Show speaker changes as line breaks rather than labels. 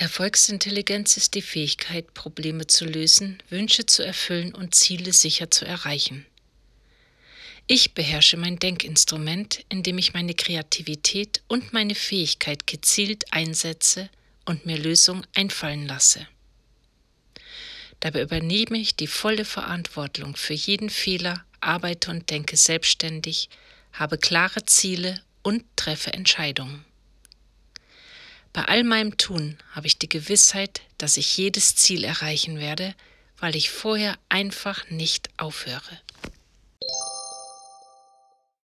Erfolgsintelligenz ist die Fähigkeit, Probleme zu lösen, Wünsche zu erfüllen und Ziele sicher zu erreichen. Ich beherrsche mein Denkinstrument, indem ich meine Kreativität und meine Fähigkeit gezielt einsetze und mir Lösungen einfallen lasse. Dabei übernehme ich die volle Verantwortung für jeden Fehler, arbeite und denke selbstständig, habe klare Ziele und treffe Entscheidungen. Bei all meinem Tun habe ich die Gewissheit, dass ich jedes Ziel erreichen werde, weil ich vorher einfach nicht aufhöre.